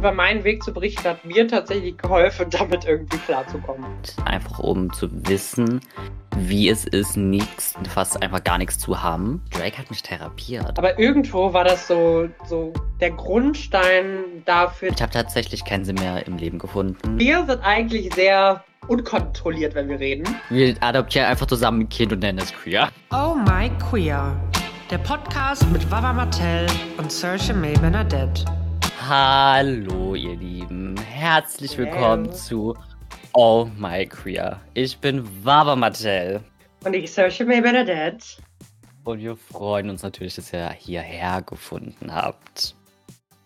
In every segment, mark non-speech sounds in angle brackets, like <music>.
über meinen Weg zu berichten, hat mir tatsächlich geholfen, <laughs> damit irgendwie klarzukommen. Einfach um zu wissen, wie es ist, nichts, fast einfach gar nichts zu haben. Drake hat mich therapiert. Aber irgendwo war das so, so der Grundstein dafür. Ich habe tatsächlich keinen Sinn mehr im Leben gefunden. Wir sind eigentlich sehr unkontrolliert, wenn wir reden. Wir adoptieren einfach zusammen ein Kind und nennen es Queer. Oh My Queer. Der Podcast mit Baba Martell und Saoirse May Bernadette. Hallo, ihr Lieben. Herzlich willkommen Hello. zu Oh My Queer. Ich bin Baba Mattel. Und ich Saoirse May Bernadette. Und wir freuen uns natürlich, dass ihr hierher gefunden habt.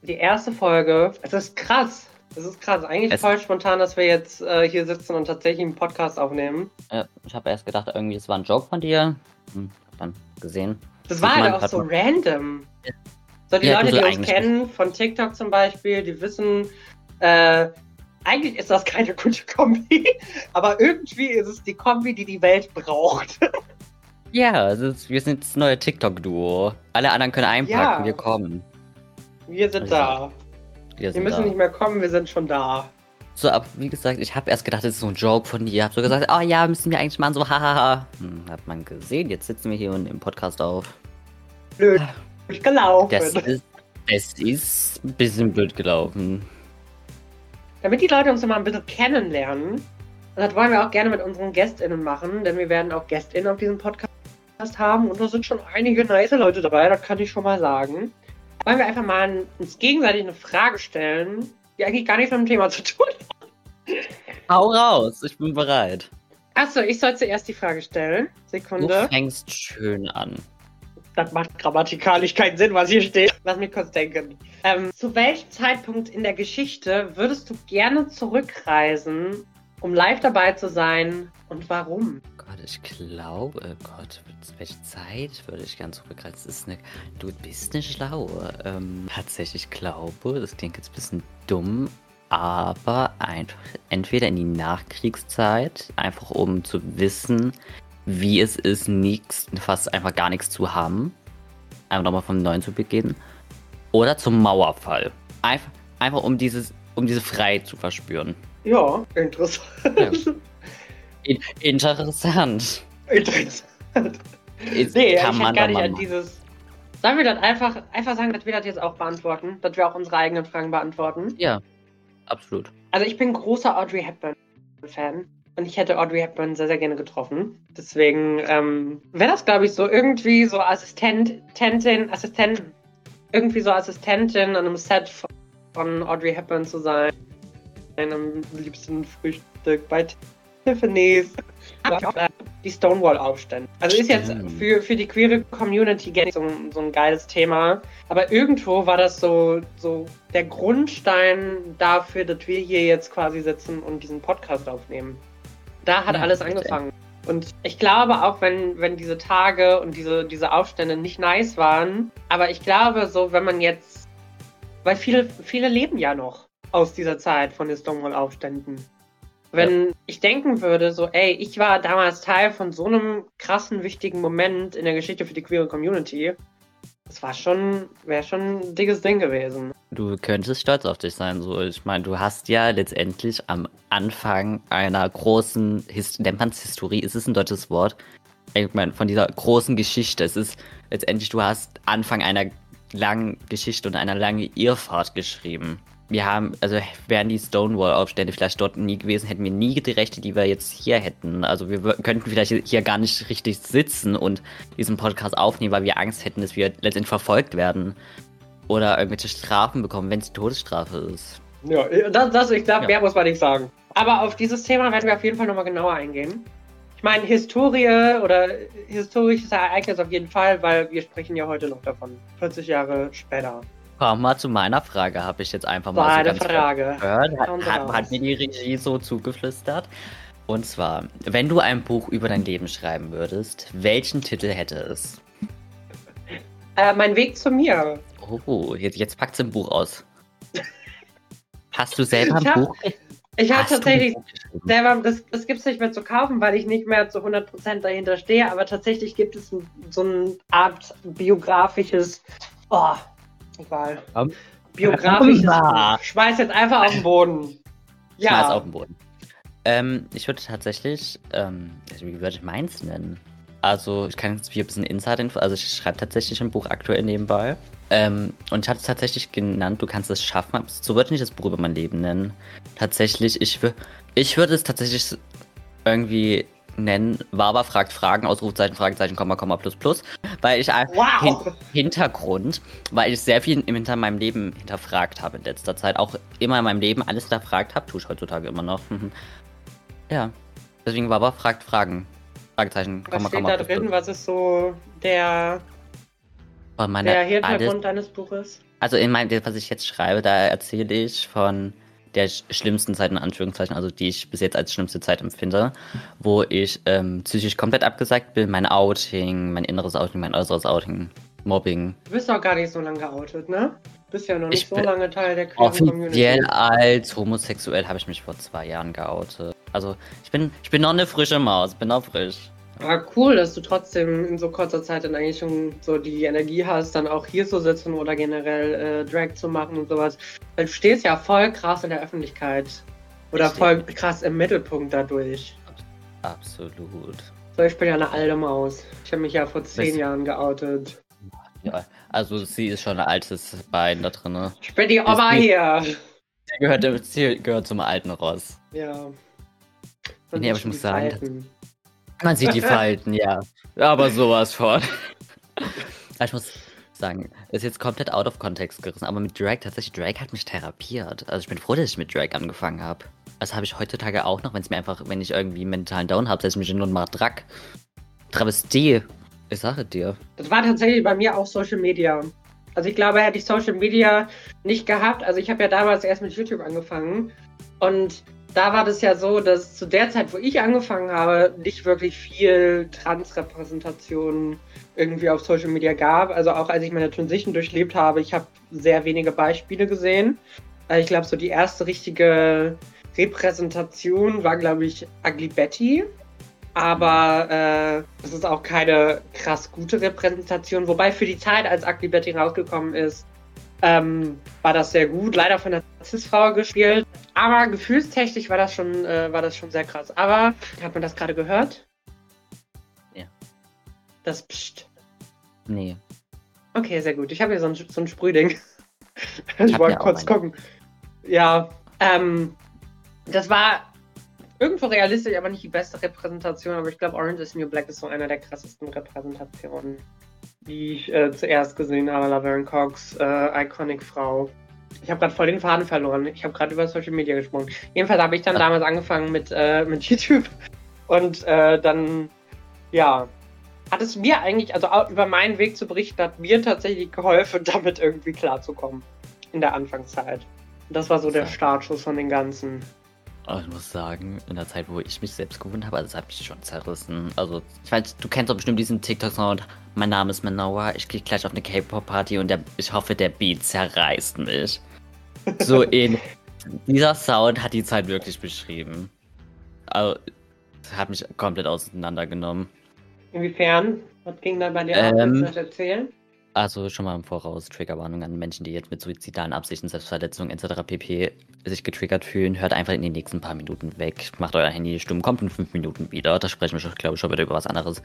Die erste Folge. Es ist krass. Es ist krass. Eigentlich Es- voll spontan, dass wir jetzt äh, hier sitzen und tatsächlich einen Podcast aufnehmen. Äh, ich habe erst gedacht, irgendwie, es war ein Joke von dir. Hm, hab dann gesehen. Das Sieht war halt auch so random. So, die Ja, Leute, die uns kennen, von TikTok zum Beispiel, die wissen, äh, eigentlich ist das keine <laughs> gute Kombi, aber irgendwie ist es die Kombi, die die Welt braucht. <laughs> Ja, ist, wir sind das neue TikTok-Duo. Alle anderen können einpacken, Ja. wir kommen. Wir sind Also, da. Wir, Wir sind müssen da. nicht mehr kommen, wir sind schon da. So, aber wie gesagt, ich habe erst gedacht, das ist so ein Joke von dir. Ich habe so gesagt, oh ja, müssen wir eigentlich machen, so hahaha. Hm, hat man gesehen, jetzt sitzen wir hier und im Podcast auf. Blöd gelaufen. Das ist, das ist ein bisschen blöd gelaufen. Damit die Leute uns immer ein bisschen kennenlernen, und das wollen wir auch gerne mit unseren GästInnen machen, denn wir werden auch GästInnen auf diesem Podcast haben und da sind schon einige nice Leute dabei, das kann ich schon mal sagen. Wollen wir einfach mal uns gegenseitig eine Frage stellen, die eigentlich gar nichts mit dem Thema zu tun hat. Hau raus, ich bin bereit. Achso, ich soll zuerst die Frage stellen. Du Sekunde. fängst schön an. Das macht grammatikalisch keinen Sinn, was hier steht. Lass mich kurz denken. Ähm, zu welchem Zeitpunkt in der Geschichte würdest du gerne zurückreisen, um live dabei zu sein und warum? Gott, ich glaube, Gott, welche Zeit würde ich gern zurückreisen? Das ist eine, du bist eine Schlaue. Ähm, tatsächlich glaube, das klingt jetzt ein bisschen dumm, aber einfach entweder in die Nachkriegszeit, einfach um zu wissen, wie es ist, nichts, fast einfach gar nichts zu haben. Einfach nochmal vom Neuen zu beginnen. Oder zum Mauerfall. Einfach, einfach um dieses, um diese Freiheit zu verspüren. Ja, interessant. In, interessant. interessant. Ist, Nee, kann ich man gar nicht an dieses. Sollen wir das einfach, einfach sagen, dass wir das jetzt auch beantworten? Dass wir auch unsere eigenen Fragen beantworten? Ja, absolut. Also ich bin großer Audrey Hepburn-Fan. Und ich hätte Audrey Hepburn sehr, sehr gerne getroffen. Deswegen ähm, wäre das, glaube ich, so irgendwie so Assistentin, Assistentin, irgendwie so Assistentin an einem Set von Audrey Hepburn zu sein. Am liebsten Frühstück bei Tiffany's. Die Stonewall-Aufstände. Also ist jetzt für, für die queere Community gar nicht so, ein- so ein geiles Thema. Aber irgendwo war das so, so der Grundstein dafür, dass wir hier jetzt quasi sitzen und diesen Podcast aufnehmen. Da hat Ja, alles angefangen. Und ich glaube auch, wenn, wenn diese Tage und diese, diese Aufstände nicht nice waren, aber ich glaube, so, wenn man jetzt, weil viele, viele leben ja noch aus dieser Zeit von den Stonewall-Aufständen. Wenn ich denken würde, so, ey, ich war damals Teil von so einem krassen, wichtigen Moment in der Geschichte für die queere Community, das war schon, wäre schon ein dickes Ding gewesen. Du könntest stolz auf dich sein. So, ich meine, du hast ja letztendlich am Anfang einer großen, His nennt man es Historie, ist es ein deutsches Wort? Ich meine, von dieser großen Geschichte. Es ist letztendlich, du hast Anfang einer langen Geschichte und einer langen Irrfahrt geschrieben. Wir haben, also wären die Stonewall-Aufstände vielleicht dort nie gewesen, hätten wir nie die Rechte, die wir jetzt hier hätten. Also wir könnten vielleicht hier gar nicht richtig sitzen und diesen Podcast aufnehmen, weil wir Angst hätten, dass wir letztendlich verfolgt werden oder irgendwelche Strafen bekommen, wenn es die Todesstrafe ist. Ja, das, das ich glaube, Ja. mehr muss man nicht sagen. Aber auf dieses Thema werden wir auf jeden Fall nochmal genauer eingehen. Ich meine, Historie oder historisches Ereignis auf jeden Fall, weil wir sprechen ja heute noch davon. 40 Jahre später. Komm mal zu meiner Frage, habe ich jetzt einfach mal War so Frage. gehört. Hat, hat, hat mir die Regie so zugeflüstert. Und zwar, wenn du ein Buch über dein Leben schreiben würdest, welchen Titel hätte es? Äh, mein Weg zu mir. Oh, jetzt, jetzt packt ein Buch aus. Hast du selber Ich ein hab- Buch? Ich habe tatsächlich selber, das, das gibt es nicht mehr zu kaufen, weil ich nicht mehr zu 100% dahinter stehe, aber tatsächlich gibt es so eine Art biografisches, oh, egal. Mama. Buch. Schmeiß jetzt einfach auf den Boden. Ja. Ja. auf den Boden. Ähm, ich würde tatsächlich, ähm, also wie würde ich meins nennen? Also, ich kann jetzt hier ein bisschen Insider-Info, also ich schreibe tatsächlich ein Buch aktuell nebenbei. Ähm, und ich habe es tatsächlich genannt, du kannst es schaffen. So würde ich nicht das Buch über mein Leben nennen. Tatsächlich, ich, ich würde es tatsächlich irgendwie nennen, Wawa fragt Fragen, Ausrufezeichen, Fragezeichen, Komma, Komma, plus, plus. Weil ich einfach Wow. Hin Hintergrund, weil ich sehr viel im hinter meinem Leben hinterfragt habe in letzter Zeit. Auch immer in meinem Leben alles hinterfragt habe, tue ich heutzutage immer noch. Mhm. ja, deswegen Wawa fragt Fragen. Fragezeichen, Was Komma, steht Komma, da plus, drin? plus. Was ist so der, der alles, Hintergrund deines Buches? also in meinem, was ich jetzt schreibe, da erzähle ich von der sch- schlimmsten Zeit in Anführungszeichen, also die ich bis jetzt als schlimmste Zeit empfinde, wo ich ähm, psychisch komplett abgesagt bin, mein Outing, mein inneres Outing, mein äußeres Outing, Mobbing, Du bist doch gar nicht so lange geoutet, ne? Du bist ja noch nicht Ich so lange Teil der queeren Offiziell Community. als homosexuell habe ich mich vor zwei Jahren geoutet. Also ich bin, ich bin noch eine frische Maus, bin noch frisch. Aber cool, dass du trotzdem in so kurzer Zeit dann eigentlich schon so die Energie hast, dann auch hier zu sitzen oder generell äh, Drag zu machen und sowas. Weil du stehst ja voll krass in der Öffentlichkeit. Oder voll krass im Mittelpunkt dadurch. Absolut. So, ich bin ja eine alte Maus. Ich habe mich ja vor zehn Bist- Jahren geoutet. Ja, also sie ist schon ein altes Bein da drin. Ich bin die Oma Ist hier. Sie gehört, sie gehört zum alten Ross. Ja. Nee, aber ich muss sagen. Man sieht die Falten, ja. Aber sowas von. Ich muss sagen, ist jetzt komplett out of context gerissen, aber mit Drag, tatsächlich, Drag hat mich therapiert. Also ich bin froh, dass ich mit Drag angefangen habe. Das habe ich heutzutage auch noch, wenn es mir einfach, wenn ich irgendwie einen mentalen Down habe, setze ich mich hin und mache Drag. Travestie. Ich sage dir. Das war tatsächlich bei mir auch Social Media. Also ich glaube, hätte ich Social Media nicht gehabt, also ich habe ja damals erst mit YouTube angefangen und da war das ja so, dass zu der Zeit, wo ich angefangen habe, nicht wirklich viel Transrepräsentation irgendwie auf Social Media gab. Also auch als ich meine Transition durchlebt habe, ich habe sehr wenige Beispiele gesehen. Äh, Ich glaube, so die erste richtige Repräsentation war, glaube ich, Ugly Betty. Aber äh, es ist auch keine krass gute Repräsentation. Wobei für die Zeit, als Ugly Betty rausgekommen ist, ähm, war das sehr gut. Leider von der Cis-Frau gespielt. Aber gefühlstechnisch war das schon, äh, war das schon sehr krass. Aber hat man das gerade gehört? Ja. Das Psst. Nee. Okay, sehr gut. Ich habe hier so ein, so ein Sprühding. <laughs> ich wollte kurz gucken. Ja, ähm, das war irgendwo realistisch, aber nicht die beste Repräsentation. Aber ich glaube, Orange is New Black ist so einer der krassesten Repräsentationen, die ich äh, zuerst gesehen habe. Laverne Cox, äh, Iconic Frau. Ich habe gerade voll den Faden verloren. Ich habe gerade über Social Media gesprochen. Jedenfalls habe ich dann Ah. damals angefangen mit, äh, mit <laughs> YouTube. Und äh, dann, ja, hat es mir eigentlich, also auch über meinen Weg zu berichten, hat mir tatsächlich geholfen, <laughs> damit irgendwie klarzukommen. In der Anfangszeit. Und das war so der. Startschuss von den Ganzen. Aber ich muss sagen, in der Zeit, wo ich mich selbst gefunden habe, das hat mich schon zerrissen. Also, ich weiß, du kennst doch bestimmt diesen TikTok-Sound. Mein Name ist Manoa, ich gehe gleich auf eine K-Pop-Party und der, ich hoffe, der Beat zerreißt mich. <laughs> So in. Dieser Sound hat die Zeit wirklich beschrieben. Also, es hat mich komplett auseinandergenommen. Inwiefern? Was ging da bei dir ab? Ähm, das erzählen? Also schon mal im Voraus Triggerwarnung an Menschen, die jetzt mit suizidalen Absichten, Selbstverletzung etc. pp. sich getriggert fühlen. Hört einfach in den nächsten paar Minuten weg. Macht euer Handy stumm, kommt in fünf Minuten wieder. Da sprechen wir, glaube ich, schon wieder über was anderes.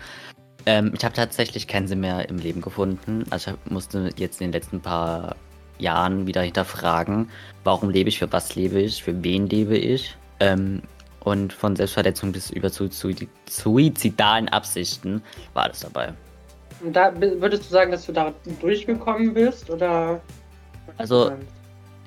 Ähm, ich habe tatsächlich keinen Sinn mehr im Leben gefunden. Also ich musste jetzt in den letzten paar Jahren wieder hinterfragen, warum lebe ich, für was lebe ich, für wen lebe ich. Ähm, und von Selbstverletzung bis über zu, zu suizidalen Absichten war alles dabei. Und da würdest du sagen, dass du da durchgekommen bist? Oder? Also,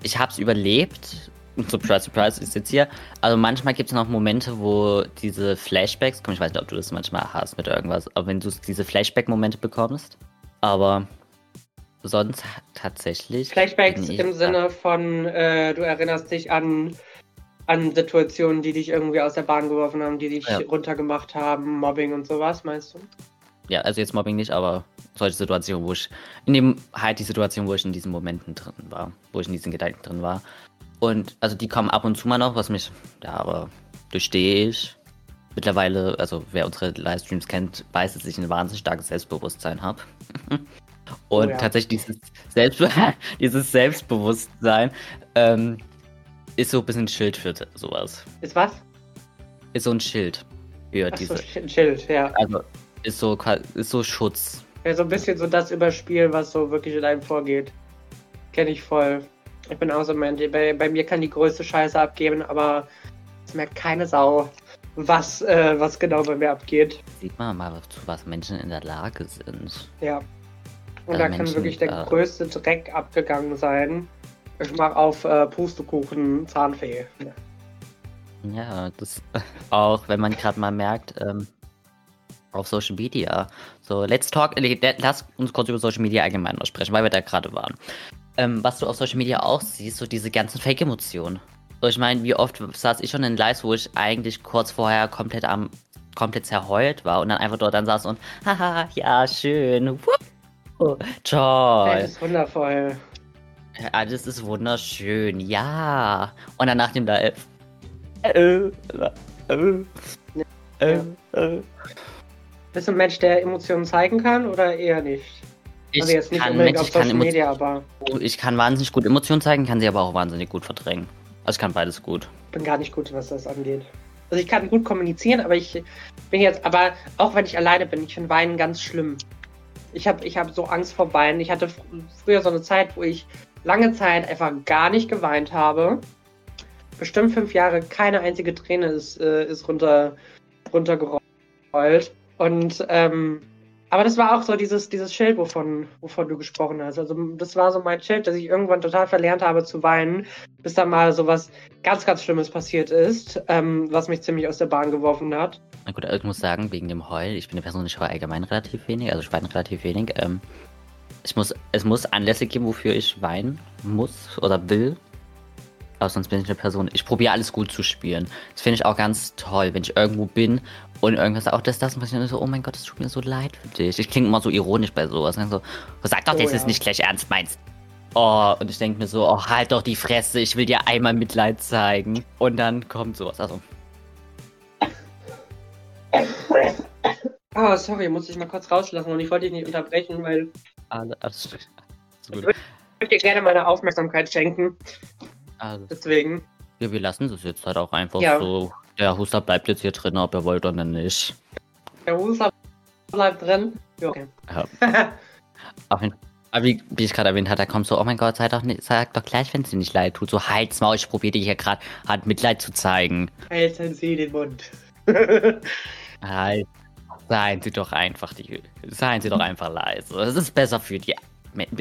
ich habe es überlebt. Surprise, surprise, ich sitze hier. Also manchmal gibt es noch Momente, wo diese Flashbacks kommen. Ich weiß nicht, ob du das manchmal hast mit irgendwas, aber wenn du diese Flashback-Momente bekommst. Aber sonst tatsächlich. Flashbacks im Sinne von, äh, du erinnerst dich an, an Situationen, die dich irgendwie aus der Bahn geworfen haben, die dich Ja. runtergemacht haben, Mobbing und sowas, meinst du? Ja, also jetzt Mobbing nicht, aber solche Situationen, wo ich. In dem halt die Situation, wo ich in diesen Momenten drin war, wo ich in diesen Gedanken drin war. Und also die kommen ab und zu mal noch, was mich. Ja, aber durchstehe ich. Mittlerweile, also wer unsere Livestreams kennt, weiß, dass ich ein wahnsinnig starkes Selbstbewusstsein habe. <laughs> Und Oh ja. tatsächlich dieses, Selbst <laughs> dieses Selbstbewusstsein ähm, ist so ein bisschen ein Schild für sowas. Ist was? Ist so ein Schild für Ach so, diese. Sch- Schild, ja. Also ist so, ist so Schutz. ja. So ein bisschen so das Überspielen, was so wirklich in einem vorgeht. Kenne ich voll. Ich bin auch so ein Mensch. Bei, bei mir kann die größte Scheiße abgeben, aber es merkt keine Sau, was, äh, was genau bei mir abgeht. Sieht man mal, zu was Menschen in der Lage sind. Ja. Und Äh, da kann wirklich der äh, größte Dreck abgegangen sein. Ich mach auf äh, Pustekuchen Zahnfee. Ja, das <laughs> auch, wenn man gerade mal merkt, ähm, auf Social Media. So, let's talk, äh, lass uns kurz über Social Media allgemein noch sprechen, weil wir da gerade waren. Ähm, was du auf Social Media auch siehst, so diese ganzen Fake-Emotionen. So, ich meine, wie oft saß ich schon in Lives, wo ich eigentlich kurz vorher komplett am, komplett zerheult war und dann einfach dort dann saß und, <laughs> haha, ja, schön, wupp, toll. Das ist wundervoll. Alles ist wunderschön, ja. Und dann nach dem Live. Äh, äh, äh, äh. Bist du ein Mensch, der Emotionen zeigen kann oder eher nicht? Ich, also jetzt nicht kann, unbedingt Mensch, auf Social Media, aber ich kann wahnsinnig gut Emotionen zeigen, kann sie aber auch wahnsinnig gut verdrängen. Also ich kann beides gut. ich bin gar nicht gut, was das angeht. Also ich kann gut kommunizieren, aber ich bin jetzt, aber auch wenn ich alleine bin, ich finde Weinen ganz schlimm. Ich habe ich hab so Angst vor Weinen. Ich hatte fr früher so eine Zeit, wo ich lange Zeit einfach gar nicht geweint habe. Bestimmt fünf Jahre, keine einzige Träne ist, äh, ist runter, runtergerollt. Und ähm, aber das war auch so dieses, dieses Schild, wovon, wovon du gesprochen hast. Also das war so mein Schild, dass ich irgendwann total verlernt habe zu weinen, bis dann mal so was ganz, ganz Schlimmes passiert ist, ähm, was mich ziemlich aus der Bahn geworfen hat. Na gut, also ich muss sagen, wegen dem Heul, ich bin eine Person, ich heule allgemein relativ wenig, also ich weine relativ wenig. Ähm, ich muss, es muss Anlässe geben, wofür ich weinen muss oder will. Aber sonst bin ich eine Person, ich probiere alles gut zu spielen. Das finde ich auch ganz toll, wenn ich irgendwo bin und irgendwas auch das, das, und was ich so, oh mein Gott, es tut mir so leid für dich. Ich klinge immer so ironisch bei sowas. Und so, sag doch, Oh dass du ja. es nicht gleich ernst meinst. Oh, und ich denke mir so, oh, halt doch die Fresse, ich will dir einmal Mitleid zeigen. Und dann kommt sowas. Also, Ah, sorry, muss ich mal kurz rauslassen und ich wollte dich nicht unterbrechen, weil alles, alles, alles gut. ich würde dir gerne meine Aufmerksamkeit schenken. Also, Deswegen. ja, wir lassen es jetzt halt auch einfach Ja. so. Der Huster bleibt jetzt hier drin, ob er wollt oder nicht. Der Huster bleibt drin. Ja, okay. Ja. <laughs> Auf jeden aber wie, wie ich gerade erwähnt habe, da kommt so, oh mein Gott, sei doch nicht, sag doch gleich, wenn es dir nicht leid tut. So, halt's Maul, ich probiere dir hier gerade halt Mitleid zu zeigen. Halten Sie den Mund. <laughs> Halt, seien Sie doch einfach die, seien Sie doch einfach leise. Das ist besser für die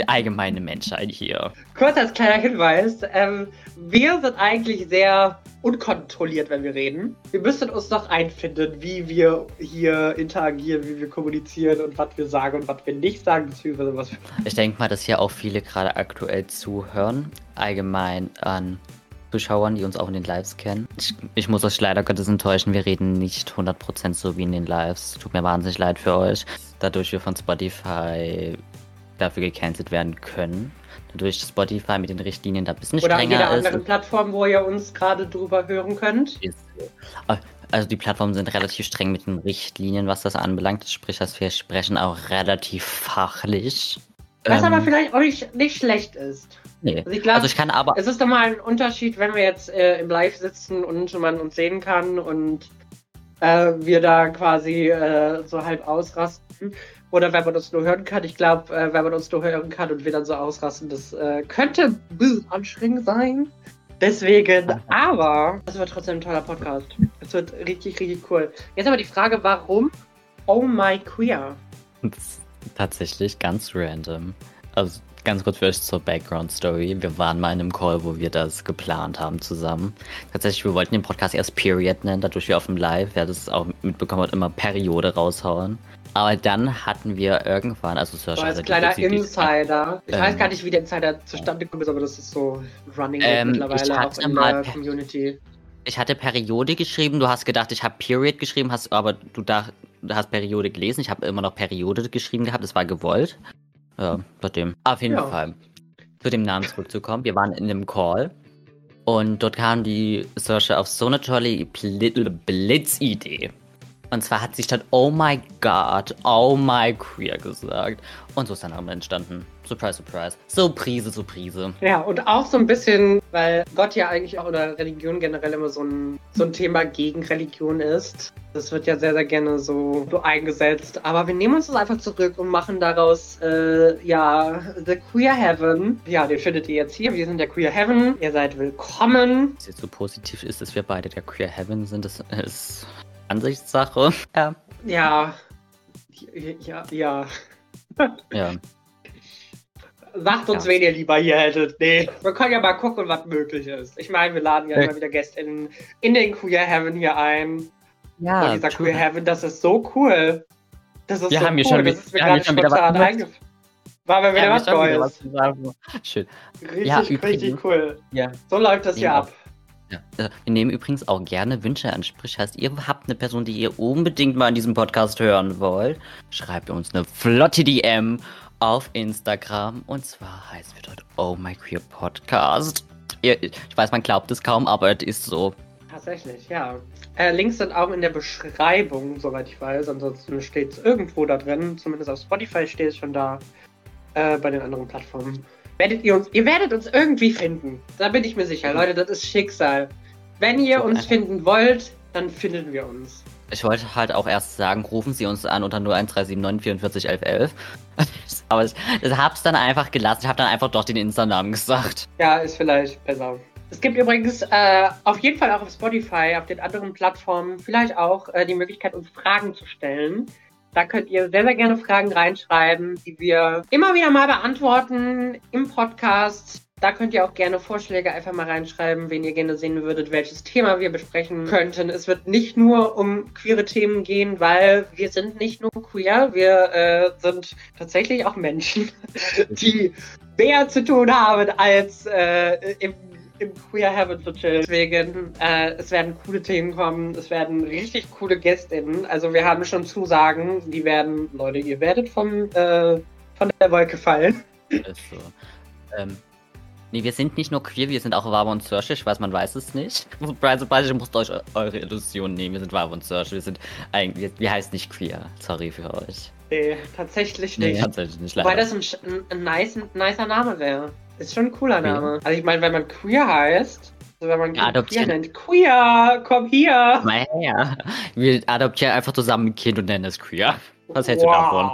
allgemeine Menschheit hier. Kurz als kleiner Hinweis, ähm, wir sind eigentlich sehr unkontrolliert, wenn wir reden. Wir müssen uns doch einfinden, wie wir hier interagieren, wie wir kommunizieren und was wir sagen und was wir nicht sagen, beziehungsweise was wir Ich denke mal, dass hier auch viele gerade aktuell zuhören, allgemein an Zuschauern, die uns auch in den Lives kennen. Ich, ich muss euch leider Gottes enttäuschen, wir reden nicht 100% so wie in den Lives. Tut mir wahnsinnig leid für euch. Dadurch wir von Spotify dafür gecancelt werden können. Dadurch Spotify mit den Richtlinien da ein bisschen oder an jeder strenger ist. anderen Plattform, wo ihr uns gerade drüber hören könnt. ist also die Plattformen sind relativ streng mit den Richtlinien, was das anbelangt. Sprich, dass wir sprechen auch relativ fachlich. Was Ähm, aber vielleicht auch nicht, nicht schlecht ist. nee. Also ich glaube, Also ich kann aber es ist doch mal ein Unterschied, wenn wir jetzt äh, im Live sitzen und man uns sehen kann und äh, wir da quasi äh, so halb ausrasten. Oder wenn man uns nur hören kann. Ich glaube, äh, wenn man uns nur hören kann und wir dann so ausrasten, das äh, könnte ein bisschen anstrengend sein. Deswegen, <laughs> aber es wird trotzdem ein toller Podcast. Es wird richtig, richtig cool. Jetzt aber die Frage, warum Oh My Queer? Das ist tatsächlich ganz random. Also ganz kurz für euch zur Background Story. Wir waren mal in einem Call, wo wir das geplant haben zusammen. Tatsächlich, wir wollten den Podcast erst Period nennen, dadurch wir auf dem Live, wer das auch mitbekommen hat, immer Periode raushauen. Aber dann hatten wir irgendwann, also So Search als kleiner Insider. Ich Ähm, weiß gar nicht, wie der Insider zustande gekommen ist, aber das ist so Running Ähm, ich mittlerweile auch hatte in der Community. Ich hatte Periode geschrieben, du hast gedacht, ich habe Period geschrieben, hast aber du, dach, du hast Periode gelesen. Ich habe immer noch Periode geschrieben gehabt, das war gewollt. Ja, seitdem. Auf jeden Ja. Fall. Zu dem Namen zurückzukommen. Wir waren in einem Call und dort kam die Searcher auf so eine tolle Bli- Blitzidee. Und zwar hat sie statt Oh my God, Oh my Queer gesagt. Und so ist der Name entstanden. Surprise, surprise. Surprise, Surprise. Ja, und auch so ein bisschen, weil Gott ja eigentlich auch oder Religion generell immer so ein, so ein Thema gegen Religion ist. Das wird ja sehr, sehr gerne so, so eingesetzt. Aber wir nehmen uns das einfach zurück und machen daraus, äh, ja, The Queer Heaven. Ja, den findet ihr jetzt hier. Wir sind der Queer Heaven. Ihr seid willkommen. Was jetzt so positiv ist, dass wir beide der Queer Heaven sind, das ist Ansichtssache. Ja. Ja. Ja, ja. Ja. <laughs> Sagt uns, Ja. wen ihr lieber hier hättet. Nee, wir können ja mal gucken, was möglich ist. Ich meine, wir laden ja Äh. immer wieder Gäste in, in den Queer Heaven hier ein. Ja, und dieser Queer Heaven, das ist so cool. Das ist Wir so haben hier cool. schon das wieder- ist mir gerade spontan eingefallen. War mir wieder Ja, was wir haben wieder Neues. was zu sagen. Schön. Richtig, Ja, richtig cool. Ja. So läuft das hier Ja. ab. Ja, äh, wir nehmen übrigens auch gerne Wünsche an. Sprich, heißt, ihr habt eine Person, die ihr unbedingt mal in diesem Podcast hören wollt, schreibt uns eine flotte DM auf Instagram. Und zwar heißt wir dort Oh My Queer Podcast. Ich weiß, man glaubt es kaum, aber es ist so. Tatsächlich, ja. Äh, Links sind auch in der Beschreibung, soweit ich weiß. Ansonsten steht es irgendwo da drin. Zumindest auf Spotify steht es schon da. Äh, bei den anderen Plattformen. Werdet ihr uns, ihr werdet uns irgendwie finden. Da bin ich mir sicher. Leute, das ist Schicksal. Wenn ihr uns finden wollt, dann finden wir uns. Ich wollte halt auch erst sagen, rufen Sie uns an unter 01379 44 11 11. aber ich, ich hab's dann einfach gelassen. Ich habe dann einfach doch den Insta-Namen gesagt. Ja, ist vielleicht besser. Es gibt übrigens äh, auf jeden Fall auch auf Spotify, auf den anderen Plattformen, vielleicht auch äh, die Möglichkeit, uns Fragen zu stellen. Da könnt ihr sehr, sehr gerne Fragen reinschreiben, die wir immer wieder mal beantworten im Podcast. Da könnt ihr auch gerne Vorschläge einfach mal reinschreiben, wen ihr gerne sehen würdet, welches Thema wir besprechen könnten. Es wird nicht nur um queere Themen gehen, weil wir sind nicht nur queer, wir äh, sind tatsächlich auch Menschen, <laughs> die mehr zu tun haben, als äh, im, im Queer Heaven zu chillen. Deswegen, äh, es werden coole Themen kommen, es werden richtig coole GästInnen. Also wir haben schon Zusagen, die werden, Leute, ihr werdet vom, äh, von der Wolke fallen. Ist so. Ähm, nee, wir sind nicht nur queer, wir sind auch Wawa und Search. Ich weiß, man weiß es nicht. <laughs> Surprise, ihr müsst euch eu- eure Illusionen nehmen. Wir sind Wawa und Search. Wir sind eigentlich, wir, heißen nicht queer. Sorry für euch. Nee, tatsächlich Nee, nicht. tatsächlich nicht leider. das ein, ein, nice, ein nicer Name wäre. Ist schon ein cooler Queer? Name. Also ich meine, wenn man queer heißt, also wenn man Ja, queer adoptieren. nennt, queer, komm hier. Mal her. Wir adoptieren einfach zusammen ein Kind und nennen es queer. Was hältst du davon?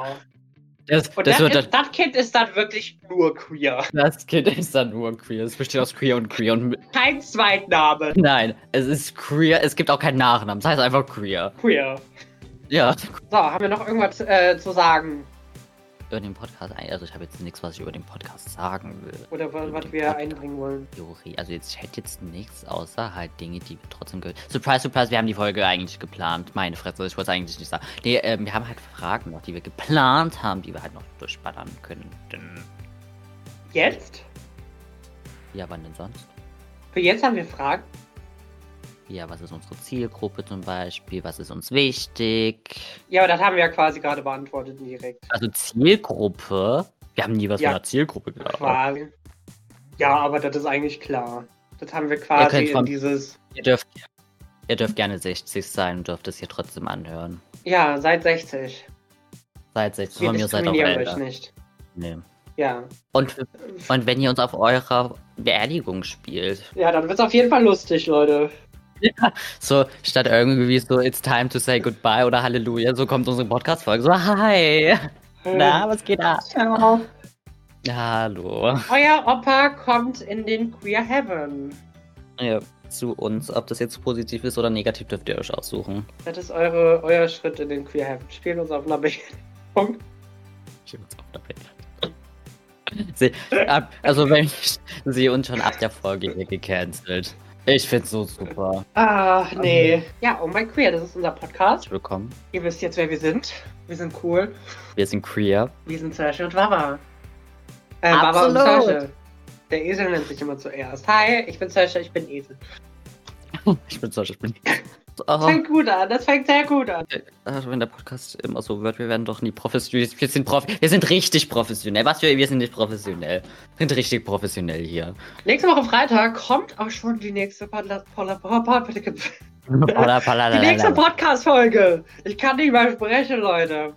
Das, Und das, das, ist, das Kind ist dann wirklich nur queer. das, das Kind ist dann nur queer. Es besteht aus queer und queer und Kein Zweitname. nein, es ist queer. Es gibt auch keinen Nachnamen. Es heißt einfach queer. Queer. Ja. So, haben wir noch irgendwas äh, zu sagen? Über den Podcast, also ich habe jetzt nichts, was ich über den Podcast sagen will. Oder was den wir Podcast. einbringen wollen? Theorie. Also jetzt, ich hätte jetzt nichts außer halt Dinge, die wir trotzdem gehört. Surprise, surprise, wir haben die Folge eigentlich geplant. Meine Fresse, ich wollte es eigentlich nicht sagen. Nee, ähm, wir haben halt Fragen noch, die wir geplant haben, die wir halt noch durchballern könnten. Jetzt? Ja, wann denn sonst? Für jetzt haben wir Fragen. Ja, was ist unsere Zielgruppe zum Beispiel? Was ist uns wichtig? Ja, aber das haben wir ja quasi gerade beantwortet direkt. Also Zielgruppe? Wir haben nie was Ja. von einer Zielgruppe. Quasi. Ja, aber das ist eigentlich klar. Das haben wir quasi in von- dieses. Ihr dürft, ihr dürft gerne 60 sein und dürft es hier trotzdem anhören. Ja, seit 60. Seid 60, Wir von mir seid auch diskriminieren euch älter. nicht. Nee. Ja. Und, und wenn ihr uns auf eurer Beerdigung spielt, Ja, dann wird's auf jeden Fall lustig, Leute. <laughs> so statt irgendwie so It's time to say goodbye oder Halleluja, so kommt unsere Podcast-Folge. So, hi! Na, was geht ab? Ciao. Hallo. Euer Opa kommt in den Queer Heaven. Ja, zu uns. Ob das jetzt positiv ist oder negativ, dürft ihr euch aussuchen. Das ist eure, euer Schritt in den Queer Heaven. Spielen uns auf einer. Ich bin jetzt auch dabei. Sie, ab, also wenn ich <laughs> sie uns schon ab der Folge hier gecancelt. Ich find's so super. Ah, nee. Ja, oh mein Queer, das ist unser Podcast. Willkommen. Ihr wisst jetzt, wer wir sind. Wir sind cool. Wir sind queer. Wir sind Sarsha und Wawa. Äh, Wawa und Absolut. Der Esel nennt sich immer zuerst. Hi, ich bin Sarsha, ich bin Esel. <laughs> Ich bin so, ich bin. Das fängt gut an, das fängt sehr gut an. also wenn der Podcast immer so wird, wir werden doch nie professionell. Wir sind, prof wir sind richtig professionell. Was für, wir sind nicht professionell. Wir sind richtig professionell hier. Nächste Woche Freitag kommt auch schon die nächste Die nächste Podcast-Folge. Ich kann nicht mal sprechen, Leute.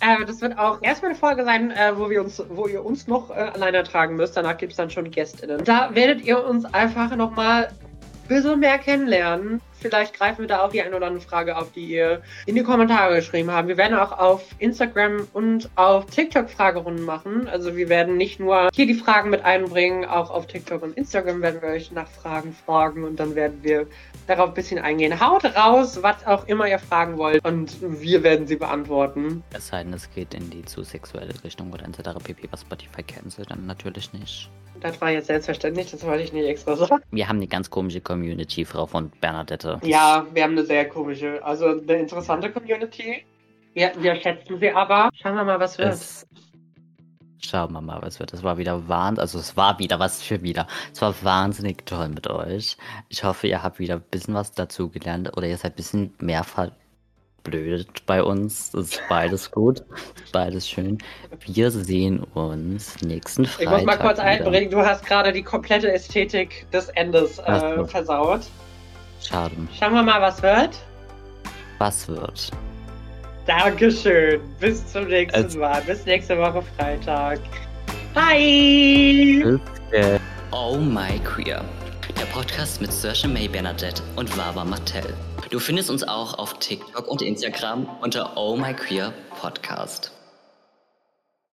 Äh, das wird auch erstmal eine Folge sein, äh, wo, wir uns, wo ihr uns noch äh, alleine tragen müsst. Danach gibt es dann schon GästInnen. Da werdet ihr uns einfach nochmal ein bisschen mehr kennenlernen. Vielleicht greifen wir da auch die eine oder andere Frage auf, die ihr in die Kommentare geschrieben habt. Wir werden auch auf Instagram und auf TikTok Fragerunden machen. Also wir werden nicht nur hier die Fragen mit einbringen, auch auf TikTok und Instagram werden wir euch nach Fragen fragen und dann werden wir darauf ein bisschen eingehen. Haut raus, was auch immer ihr fragen wollt und wir werden sie beantworten. Es sei denn, es geht in die zu sexuelle Richtung oder etc. pp. Was Spotify cancelt, dann natürlich nicht. Das war jetzt selbstverständlich, das wollte ich nicht extra sagen. Wir haben eine ganz komische Community, Frau von Bernadette. Ja, wir haben eine sehr komische, also eine interessante Community. Wir, wir schätzen sie aber. Schauen wir mal, was wird. Es, schauen wir mal, was wird. Es war wieder wahnsinnig, also es war wieder, was für wieder. Es war wahnsinnig toll mit euch. Ich hoffe, ihr habt wieder ein bisschen was dazugelernt oder ihr seid ein bisschen mehr verblödet bei uns. Das ist beides <laughs> gut, beides schön. Wir sehen uns nächsten Ich Freitag. muss mal kurz wieder. einbringen, du hast gerade die komplette Ästhetik des Endes äh, versaut. Schade. Schauen wir mal, was wird. Was wird? Dankeschön. Bis zum nächsten Also- Mal. Bis nächste Woche Freitag. Bye! Oh My Queer. Der Podcast mit Saoirse May Bernadette und Wawa Mattel. Du findest uns auch auf TikTok und Instagram unter Oh My Queer Podcast.